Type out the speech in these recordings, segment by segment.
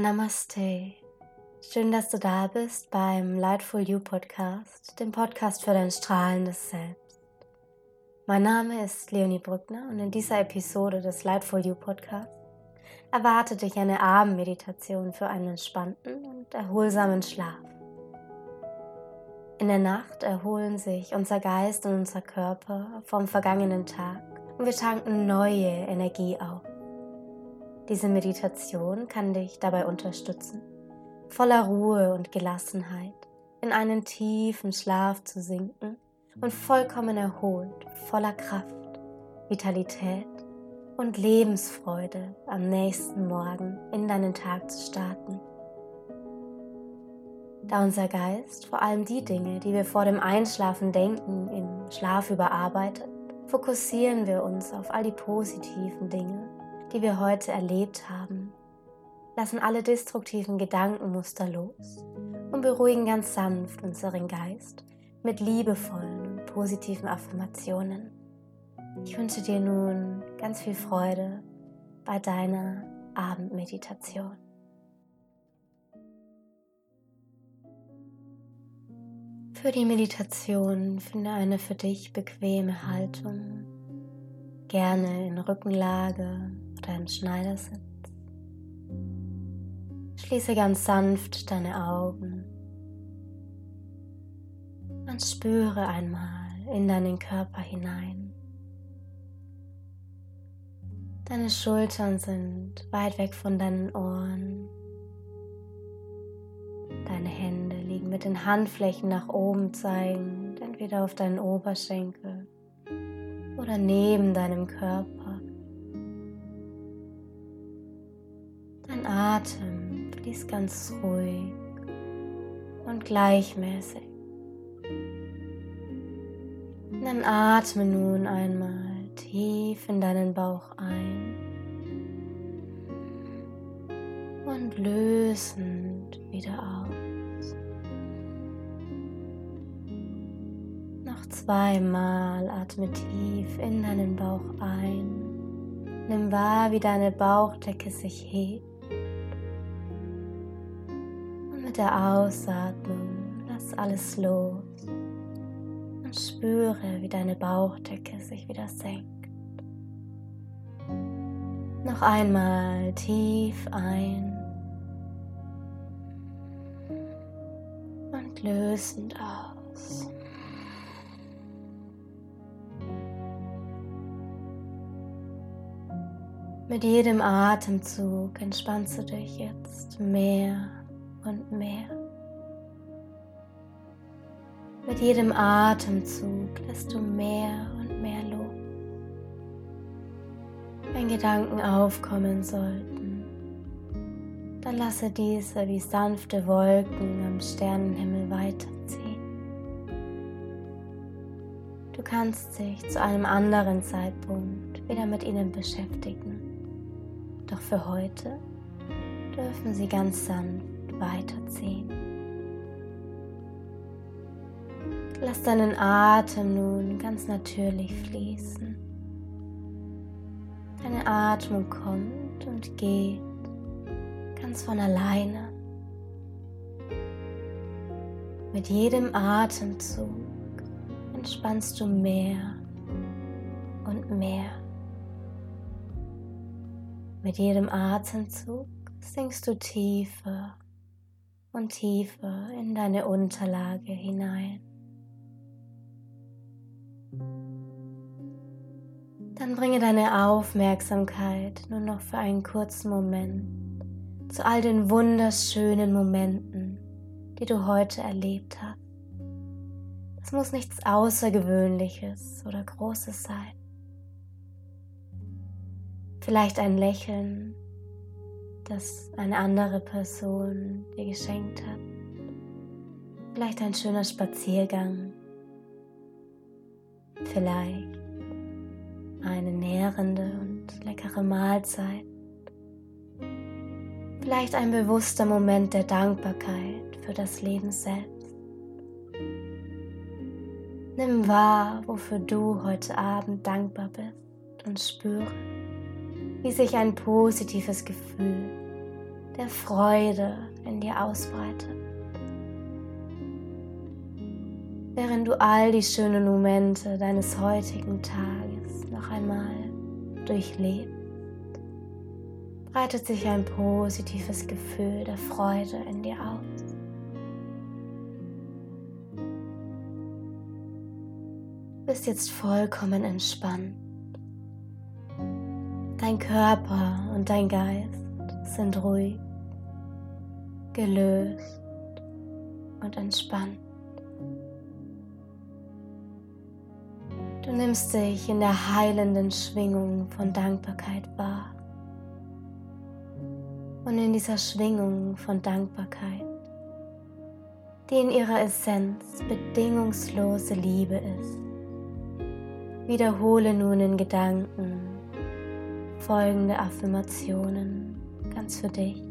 Namaste. Schön, dass du da bist beim Lightful You Podcast, dem Podcast für dein strahlendes Selbst. Mein Name ist Leonie Brückner und in dieser Episode des Lightful You Podcasts erwartet dich eine Abendmeditation für einen entspannten und erholsamen Schlaf. In der Nacht erholen sich unser Geist und unser Körper vom vergangenen Tag und wir tanken neue Energie auf. Diese Meditation kann dich dabei unterstützen, voller Ruhe und Gelassenheit in einen tiefen Schlaf zu sinken und vollkommen erholt, voller Kraft, Vitalität und Lebensfreude am nächsten Morgen in deinen Tag zu starten. Da unser Geist vor allem die Dinge, die wir vor dem Einschlafen denken, im Schlaf überarbeitet, fokussieren wir uns auf all die positiven Dinge, die wir heute erlebt haben, lassen alle destruktiven Gedankenmuster los und beruhigen ganz sanft unseren Geist mit liebevollen und positiven Affirmationen. Ich wünsche dir nun ganz viel Freude bei deiner Abendmeditation. Für die Meditation finde eine für dich bequeme Haltung, gerne in Rückenlage im Schneidersitz. Schließe ganz sanft deine Augen und spüre einmal in deinen Körper hinein. Deine Schultern sind weit weg von deinen Ohren. Deine Hände liegen mit den Handflächen nach oben zeigend, entweder auf deinen Oberschenkel oder neben deinem Körper. Atem fließt ganz ruhig und gleichmäßig. Dann atme nun einmal tief in deinen Bauch ein und lösend wieder aus. Noch zweimal atme tief in deinen Bauch ein. Nimm wahr, wie deine Bauchdecke sich hebt. Mit der Ausatmung lass alles los und spüre, wie deine Bauchdecke sich wieder senkt. Noch einmal tief ein und lösend aus. Mit jedem Atemzug entspannst du dich jetzt mehr und mehr. Mit jedem Atemzug lässt du mehr und mehr los. Wenn Gedanken aufkommen sollten, dann lasse diese wie sanfte Wolken am Sternenhimmel weiterziehen. Du kannst dich zu einem anderen Zeitpunkt wieder mit ihnen beschäftigen. Doch für heute dürfen sie ganz sanft weiterziehen. Lass deinen Atem nun ganz natürlich fließen. Deine Atmung kommt und geht ganz von alleine. Mit jedem Atemzug entspannst du mehr und mehr. Mit jedem Atemzug sinkst du tiefer und tiefer in deine Unterlage hinein. Dann bringe deine Aufmerksamkeit nur noch für einen kurzen Moment zu all den wunderschönen Momenten, die du heute erlebt hast. Es muss nichts Außergewöhnliches oder Großes sein. Vielleicht ein Lächeln, das eine andere Person dir geschenkt hat. Vielleicht ein schöner Spaziergang. Vielleicht eine nährende und leckere Mahlzeit. Vielleicht ein bewusster Moment der Dankbarkeit für das Leben selbst. Nimm wahr, wofür du heute Abend dankbar bist und spüre, wie sich ein positives Gefühl der Freude in dir ausbreitet. Während du all die schönen Momente deines heutigen Tages noch einmal durchlebst, breitet sich ein positives Gefühl der Freude in dir aus. Du bist jetzt vollkommen entspannt. Dein Körper und dein Geist sind ruhig, gelöst und entspannt. Du nimmst dich in der heilenden Schwingung von Dankbarkeit wahr. Und in dieser Schwingung von Dankbarkeit, die in ihrer Essenz bedingungslose Liebe ist, wiederhole nun in Gedanken folgende Affirmationen ganz für dich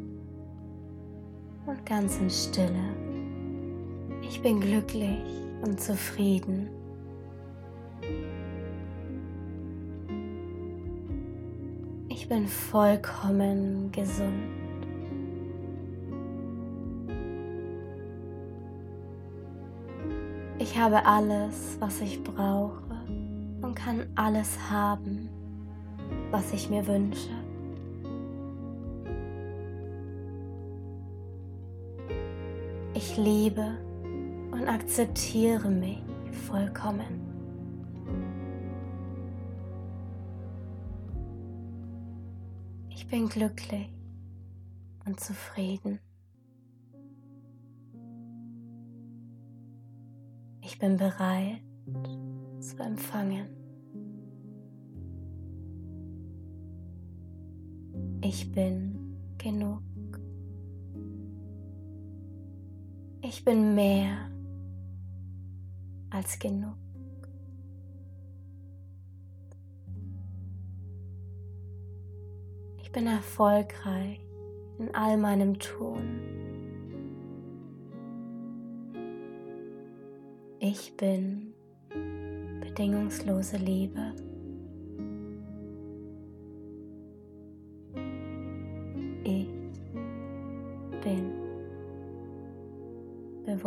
und ganz in Stille. Ich bin glücklich und zufrieden. Ich bin vollkommen gesund. Ich habe alles, was ich brauche und kann alles haben, was ich mir wünsche. Ich liebe und akzeptiere mich vollkommen. Ich bin glücklich und zufrieden. Ich bin bereit zu empfangen. Ich bin genug. Ich bin mehr als genug. Ich bin erfolgreich in all meinem Tun. Ich bin bedingungslose Liebe.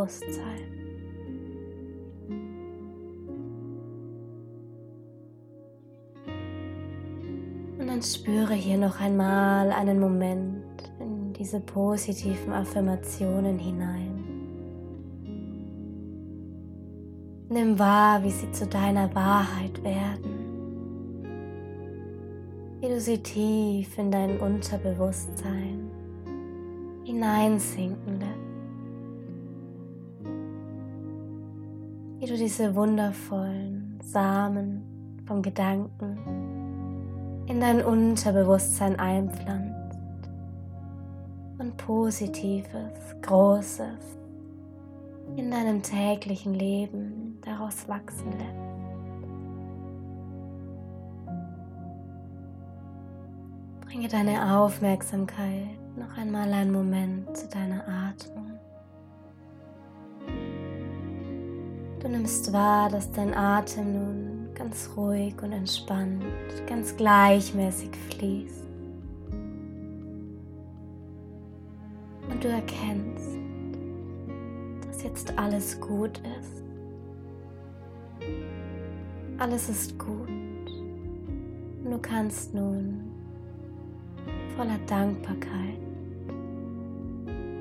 Bewusstsein. Und dann spüre hier noch einmal einen Moment in diese positiven Affirmationen hinein. Nimm wahr, wie sie zu deiner Wahrheit werden, wie du sie tief in dein Unterbewusstsein hineinsinken Wie du diese wundervollen Samen von Gedanken in dein Unterbewusstsein einpflanzt und Positives, Großes in deinem täglichen Leben daraus wachsen lässt. Bringe deine Aufmerksamkeit noch einmal einen Moment zu deiner Atmung. Du nimmst wahr, dass dein Atem nun ganz ruhig und entspannt, ganz gleichmäßig fließt. Und du erkennst, dass jetzt alles gut ist. Alles ist gut. Und du kannst nun voller Dankbarkeit,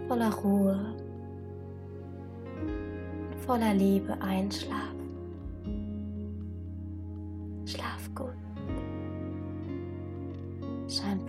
voller Ruhe, voller Liebe einschlafen. Schlaf gut. Shine